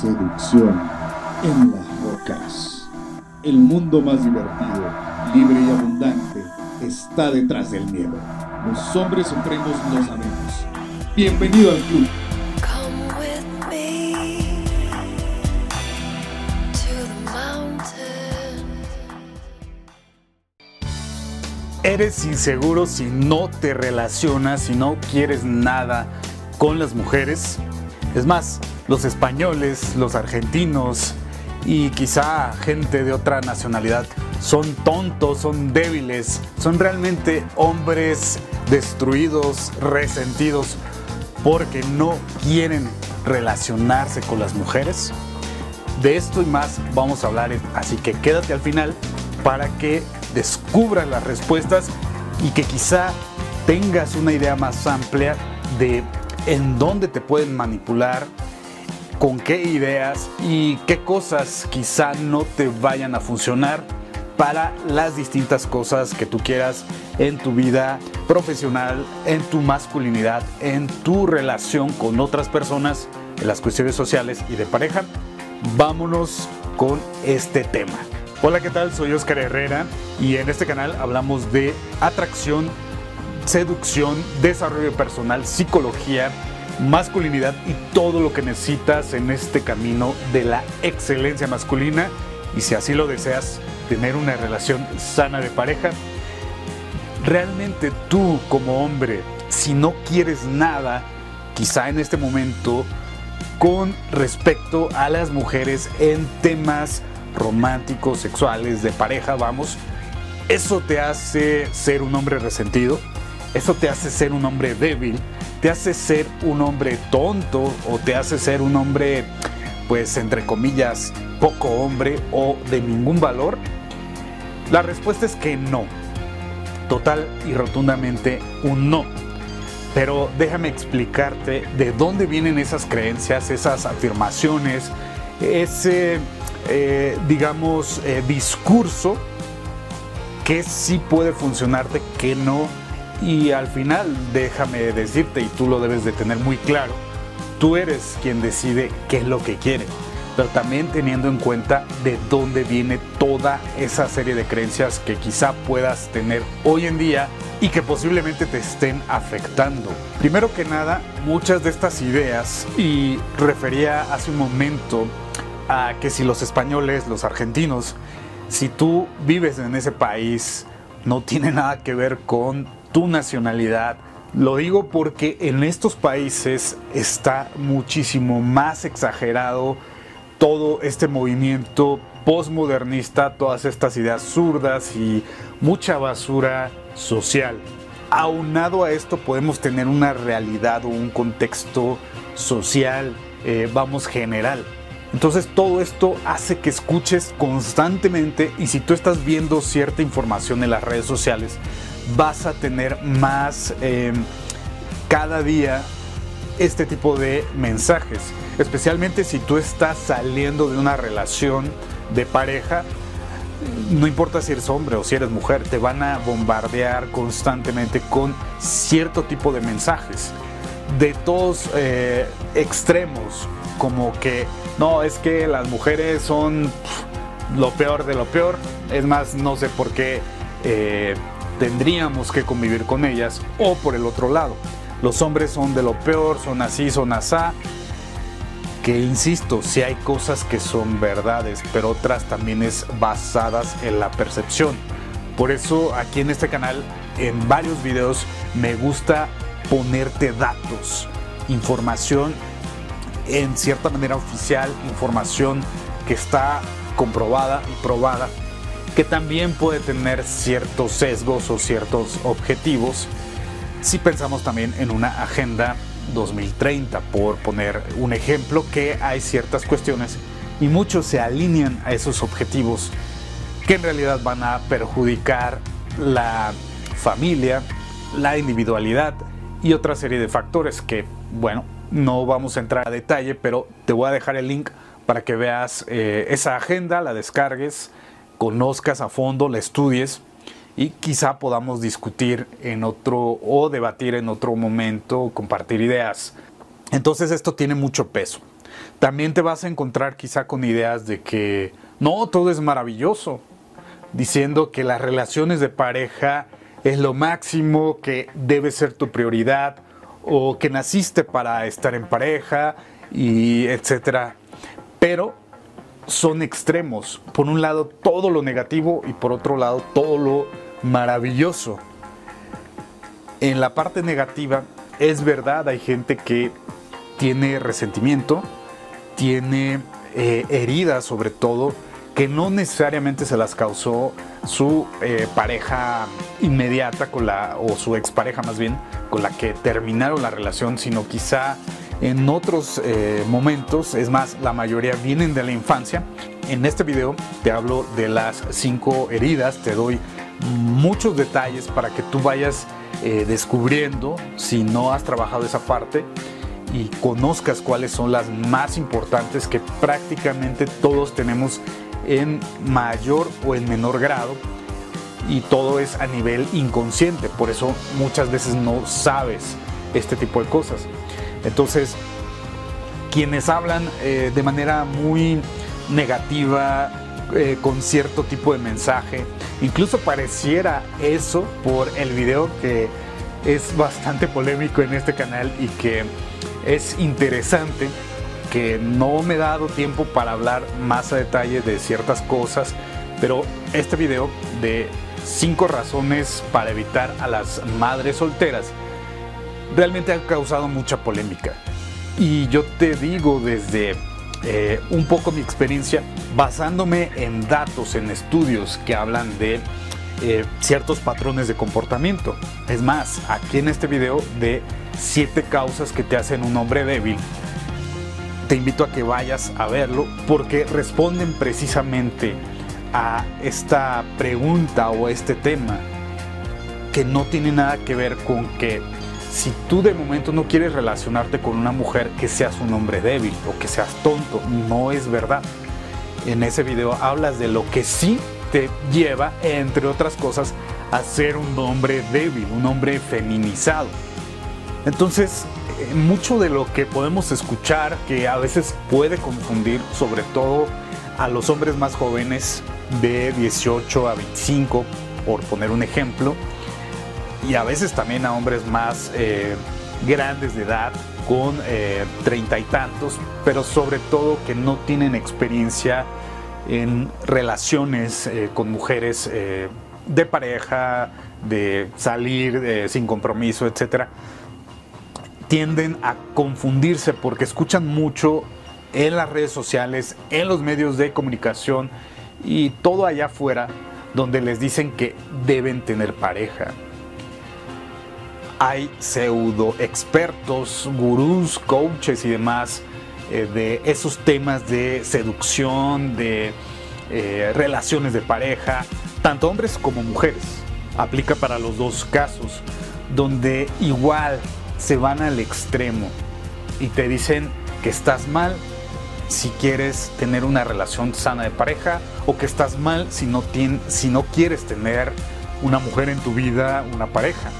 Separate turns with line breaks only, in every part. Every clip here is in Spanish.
seducción en las rocas. El mundo más divertido, libre y abundante está detrás del miedo. Los hombres supremos lo sabemos. Bienvenido al club.
Come with me to the mountain.
Eres inseguro si no te relacionas, si no quieres nada con las mujeres. Es más, los españoles, los argentinos y quizá gente de otra nacionalidad son tontos, son débiles, son realmente hombres destruidos, resentidos, porque no quieren relacionarse con las mujeres. De esto y más vamos a hablar, así que quédate al final para que descubras las respuestas y que quizá tengas una idea más amplia de en dónde te pueden manipular, con qué ideas y qué cosas quizá no te vayan a funcionar para las distintas cosas que tú quieras en tu vida profesional, en tu masculinidad, en tu relación con otras personas, en las cuestiones sociales y de pareja. Vámonos con este tema. Hola, ¿qué tal? Soy Oscar Herrera y en este canal hablamos de atracción, seducción, desarrollo personal, psicología, masculinidad y todo lo que necesitas en este camino de la excelencia masculina y si así lo deseas, tener una relación sana de pareja. Realmente tú como hombre, si no quieres nada, quizá en este momento, con respecto a las mujeres en temas románticos, sexuales, de pareja, vamos, eso te hace ser un hombre resentido, eso te hace ser un hombre débil, te hace ser un hombre tonto o te hace ser un hombre, pues entre comillas, poco hombre o de ningún valor? La respuesta es que no. Total y rotundamente un no. Pero déjame explicarte de dónde vienen esas creencias, esas afirmaciones, ese, eh, digamos, eh, discurso que sí puede funcionarte, que no. Y al final, déjame decirte, y tú lo debes de tener muy claro, tú eres quien decide qué es lo que quiere pero también teniendo en cuenta de dónde viene toda esa serie de creencias que quizá puedas tener hoy en día y que posiblemente te estén afectando. Primero que nada, muchas de estas ideas, y refería hace un momento a que si los españoles, los argentinos, si tú vives en ese país, no tiene nada que ver con tu nacionalidad, lo digo porque en estos países está muchísimo más exagerado todo este movimiento postmodernista, todas estas ideas zurdas y mucha basura social. Aunado a esto podemos tener una realidad o un contexto social, eh, vamos, general. Entonces todo esto hace que escuches constantemente y si tú estás viendo cierta información en las redes sociales, vas a tener más eh, cada día este tipo de mensajes, especialmente si tú estás saliendo de una relación de pareja, no importa si eres hombre o si eres mujer, te van a bombardear constantemente con cierto tipo de mensajes, de todos eh, extremos, como que no, es que las mujeres son lo peor de lo peor, es más, no sé por qué eh, tendríamos que convivir con ellas, o por el otro lado los hombres son de lo peor, son así, son asá. Que insisto, si hay cosas que son verdades, pero otras también es basadas en la percepción. Por eso aquí en este canal, en varios videos, me gusta ponerte datos, información en cierta manera oficial, información que está comprobada y probada, que también puede tener ciertos sesgos o ciertos objetivos si pensamos también en una agenda 2030, por poner un ejemplo, que hay ciertas cuestiones y muchos se alinean a esos objetivos que en realidad van a perjudicar la familia, la individualidad y otra serie de factores que, bueno, no vamos a entrar a detalle, pero te voy a dejar el link para que veas eh, esa agenda, la descargues, conozcas a fondo, la estudies y quizá podamos discutir en otro o debatir en otro momento, compartir ideas. Entonces esto tiene mucho peso. También te vas a encontrar quizá con ideas de que no, todo es maravilloso, diciendo que las relaciones de pareja es lo máximo, que debe ser tu prioridad, o que naciste para estar en pareja, y etcétera. Pero son extremos. Por un lado todo lo negativo y por otro lado todo lo maravilloso. En la parte negativa es verdad, hay gente que tiene resentimiento, tiene eh, heridas sobre todo, que no necesariamente se las causó su eh, pareja inmediata con la, o su expareja más bien, con la que terminaron la relación, sino quizá en otros eh, momentos, es más, la mayoría vienen de la infancia. En este video te hablo de las cinco heridas, te doy muchos detalles para que tú vayas eh, descubriendo si no has trabajado esa parte y conozcas cuáles son las más importantes que prácticamente todos tenemos en mayor o en menor grado y todo es a nivel inconsciente, por eso muchas veces no sabes este tipo de cosas. Entonces, quienes hablan eh, de manera muy negativa, eh, con cierto tipo de mensaje, incluso pareciera eso por el video que es bastante polémico en este canal y que es interesante que no me he dado tiempo para hablar más a detalle de ciertas cosas, pero este video de 5 razones para evitar a las madres solteras realmente ha causado mucha polémica. Y yo te digo desde eh, un poco mi experiencia, basándome en datos, en estudios que hablan de eh, ciertos patrones de comportamiento. Es más, aquí en este video de 7 causas que te hacen un hombre débil, te invito a que vayas a verlo porque responden precisamente a esta pregunta o este tema que no tiene nada que ver con que si tú de momento no quieres relacionarte con una mujer que seas un hombre débil o que seas tonto, no es verdad. En ese video hablas de lo que sí te lleva, entre otras cosas, a ser un hombre débil, un hombre feminizado. Entonces, eh, mucho de lo que podemos escuchar, que a veces puede confundir, sobre todo a los hombres más jóvenes de 18 a 25, por poner un ejemplo, y a veces también a hombres más eh, grandes de edad, con eh, treinta y tantos, pero sobre todo que no tienen experiencia en relaciones eh, con mujeres de pareja, de salir sin compromiso, etc. Tienden a confundirse porque escuchan mucho en las redes sociales, en los medios de comunicación y todo allá afuera donde les dicen que deben tener pareja, hay pseudo expertos, gurús, coaches y demás eh, de esos temas de seducción, de eh, relaciones de pareja, tanto hombres como mujeres. Aplica para los dos casos, donde igual se van al extremo y te dicen que estás mal si quieres tener una relación sana de pareja o que estás mal si no, si no quieres tener una mujer en tu vida, una pareja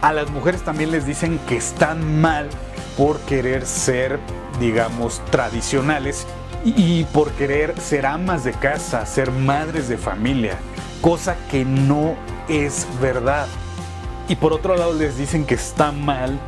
a las mujeres también les dicen que están mal por querer ser, digamos, tradicionales y por querer ser amas de casa, ser madres de familia, cosa que no es verdad. Y por otro lado les dicen que está mal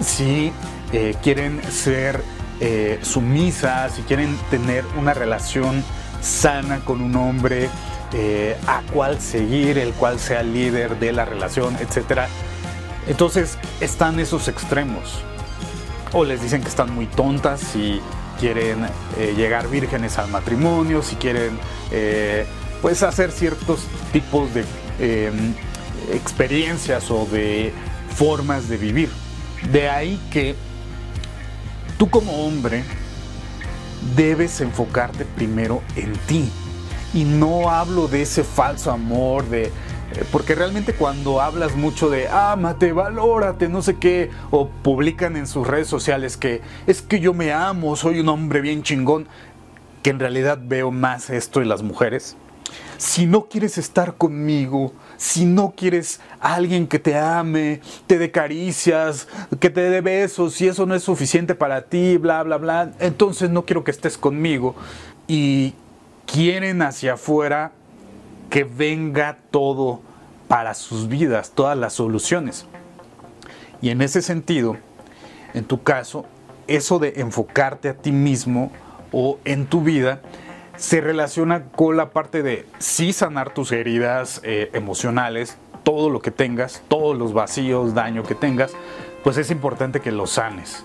si eh, quieren ser eh, sumisas, si quieren tener una relación sana con un hombre eh, a cual seguir, el cual sea líder de la relación, etcétera entonces están esos extremos. O les dicen que están muy tontas si quieren eh, llegar vírgenes al matrimonio, si quieren eh, pues hacer ciertos tipos de em, experiencias o de formas de vivir. De ahí que tú como hombre debes enfocarte primero en ti. Y no hablo de ese falso amor, de porque realmente cuando hablas mucho de ámate, valórate, no sé qué, o publican en sus redes sociales que es que yo me amo, soy un hombre bien chingón, que en realidad veo más esto en las mujeres. Si no quieres estar conmigo, si no quieres a alguien que te ame, te dé caricias, que te dé besos, si eso no es suficiente para ti, bla, bla, bla, entonces no quiero que estés conmigo. Y quieren hacia afuera que venga todo para sus vidas, todas las soluciones. Y en ese sentido, en tu caso, eso de enfocarte a ti mismo o en tu vida se relaciona con la parte de sí sanar tus heridas eh, emocionales, todo lo que tengas, todos los vacíos, daño que tengas, pues es importante que lo sanes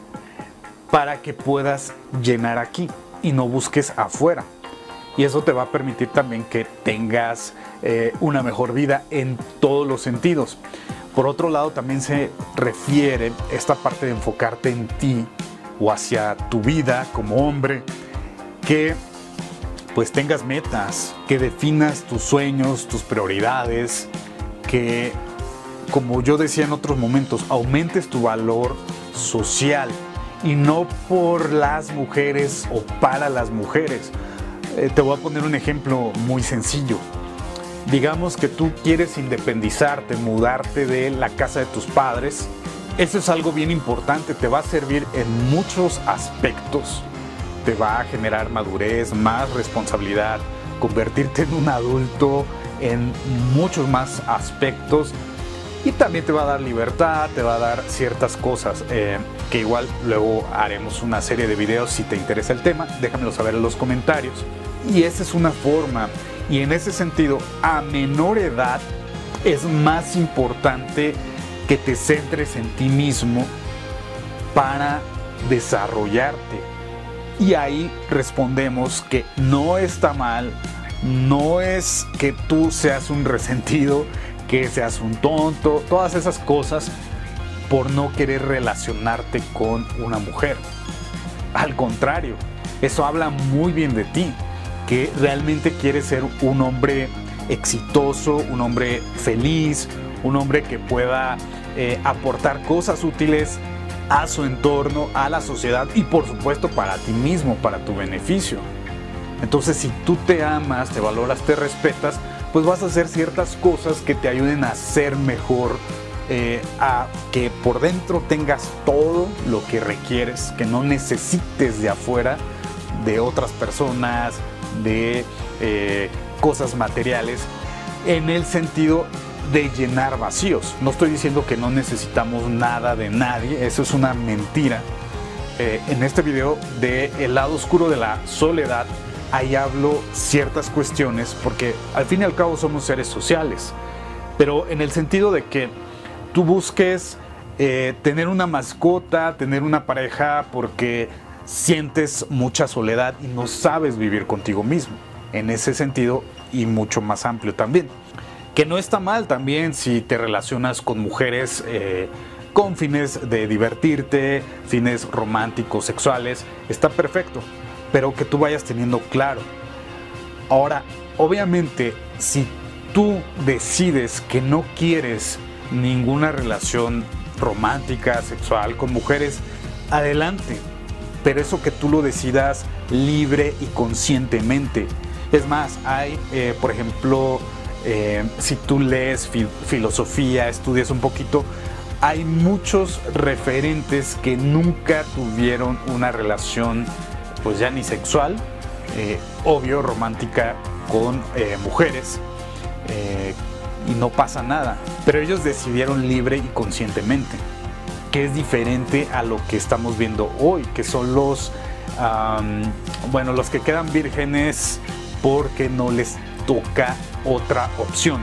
para que puedas llenar aquí y no busques afuera. Y eso te va a permitir también que tengas eh, una mejor vida en todos los sentidos. Por otro lado, también se refiere esta parte de enfocarte en ti o hacia tu vida como hombre, que pues tengas metas, que definas tus sueños, tus prioridades, que como yo decía en otros momentos, aumentes tu valor social y no por las mujeres o para las mujeres. Eh, te voy a poner un ejemplo muy sencillo. Digamos que tú quieres independizarte, mudarte de la casa de tus padres. Eso es algo bien importante, te va a servir en muchos aspectos. Te va a generar madurez, más responsabilidad, convertirte en un adulto en muchos más aspectos y también te va a dar libertad, te va a dar ciertas cosas eh, que igual luego haremos una serie de videos si te interesa el tema, déjamelo saber en los comentarios. Y esa es una forma y en ese sentido, a menor edad es más importante que te centres en ti mismo para desarrollarte. Y ahí respondemos que no está mal, no es que tú seas un resentido, que seas un tonto, todas esas cosas por no querer relacionarte con una mujer. Al contrario, eso habla muy bien de ti que realmente quiere ser un hombre exitoso, un hombre feliz, un hombre que pueda eh, aportar cosas útiles a su entorno, a la sociedad y por supuesto para ti mismo, para tu beneficio. Entonces si tú te amas, te valoras, te respetas, pues vas a hacer ciertas cosas que te ayuden a ser mejor, eh, a que por dentro tengas todo lo que requieres, que no necesites de afuera, de otras personas, de eh, cosas materiales en el sentido de llenar vacíos. No estoy diciendo que no necesitamos nada de nadie, eso es una mentira. Eh, en este video de El lado oscuro de la soledad, ahí hablo ciertas cuestiones porque al fin y al cabo somos seres sociales, pero en el sentido de que tú busques eh, tener una mascota, tener una pareja porque sientes mucha soledad y no sabes vivir contigo mismo. En ese sentido y mucho más amplio también. Que no está mal también si te relacionas con mujeres eh, con fines de divertirte, fines románticos, sexuales, está perfecto. Pero que tú vayas teniendo claro. Ahora, obviamente, si tú decides que no quieres ninguna relación romántica, sexual con mujeres, adelante pero eso que tú lo decidas libre y conscientemente. Es más, hay, eh, por ejemplo, eh, si tú lees filosofía, estudias un poquito, hay muchos referentes que nunca tuvieron una relación, pues ya ni sexual, eh, obvio, romántica con mujeres, y no pasa nada, pero ellos decidieron libre y conscientemente que es diferente a lo que estamos viendo hoy, que son los, bueno, los que quedan vírgenes porque no les toca otra opción.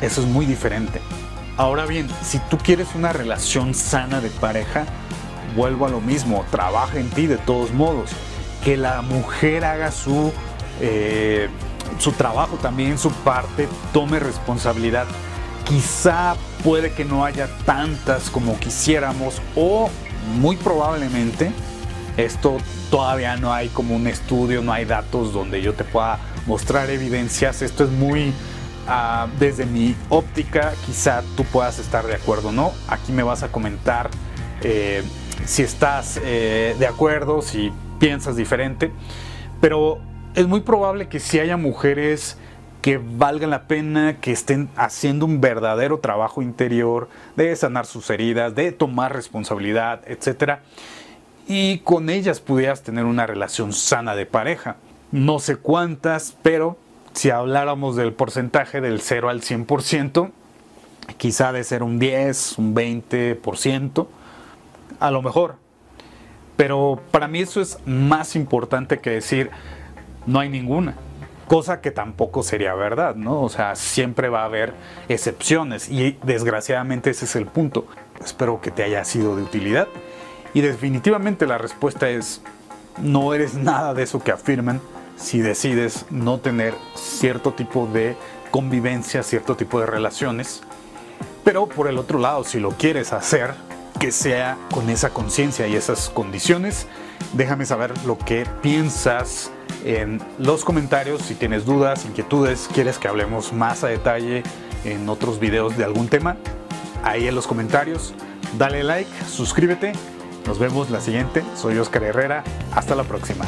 Eso es muy diferente. Ahora bien, si tú quieres una relación sana de pareja, vuelvo a lo mismo, trabaja en ti de todos modos. Que la mujer haga su, eh, su trabajo también, su parte, tome responsabilidad quizá puede que no haya tantas como quisiéramos o muy probablemente esto todavía no hay como un estudio, no hay datos donde yo te pueda mostrar evidencias. Esto es muy ah, desde mi óptica, quizá tú puedas estar de acuerdo no. Aquí me vas a comentar eh, si estás eh, de acuerdo, si piensas diferente. Pero es muy probable que si haya mujeres que valgan la pena, que estén haciendo un verdadero trabajo interior de sanar sus heridas, de tomar responsabilidad, etc. Y con ellas pudieras tener una relación sana de pareja. No sé cuántas, pero si habláramos del porcentaje del 0 al 100%, quizá de ser un 10, un 20%, a lo mejor. Pero para mí eso es más importante que decir no hay ninguna. Cosa que tampoco sería verdad, ¿no? O sea, siempre va a haber excepciones y desgraciadamente ese es el punto. Espero que te haya sido de utilidad. Y definitivamente la respuesta es no eres nada de eso que afirman si decides no tener cierto tipo de convivencia, cierto tipo de relaciones. Pero por el otro lado, si lo quieres hacer, que sea con esa conciencia y esas condiciones, déjame saber lo que piensas en los comentarios. Si tienes dudas, inquietudes, quieres que hablemos más a detalle en otros videos de algún tema, ahí en los comentarios. Dale like, suscríbete. Nos vemos la siguiente. Soy Oscar Herrera. Hasta la próxima.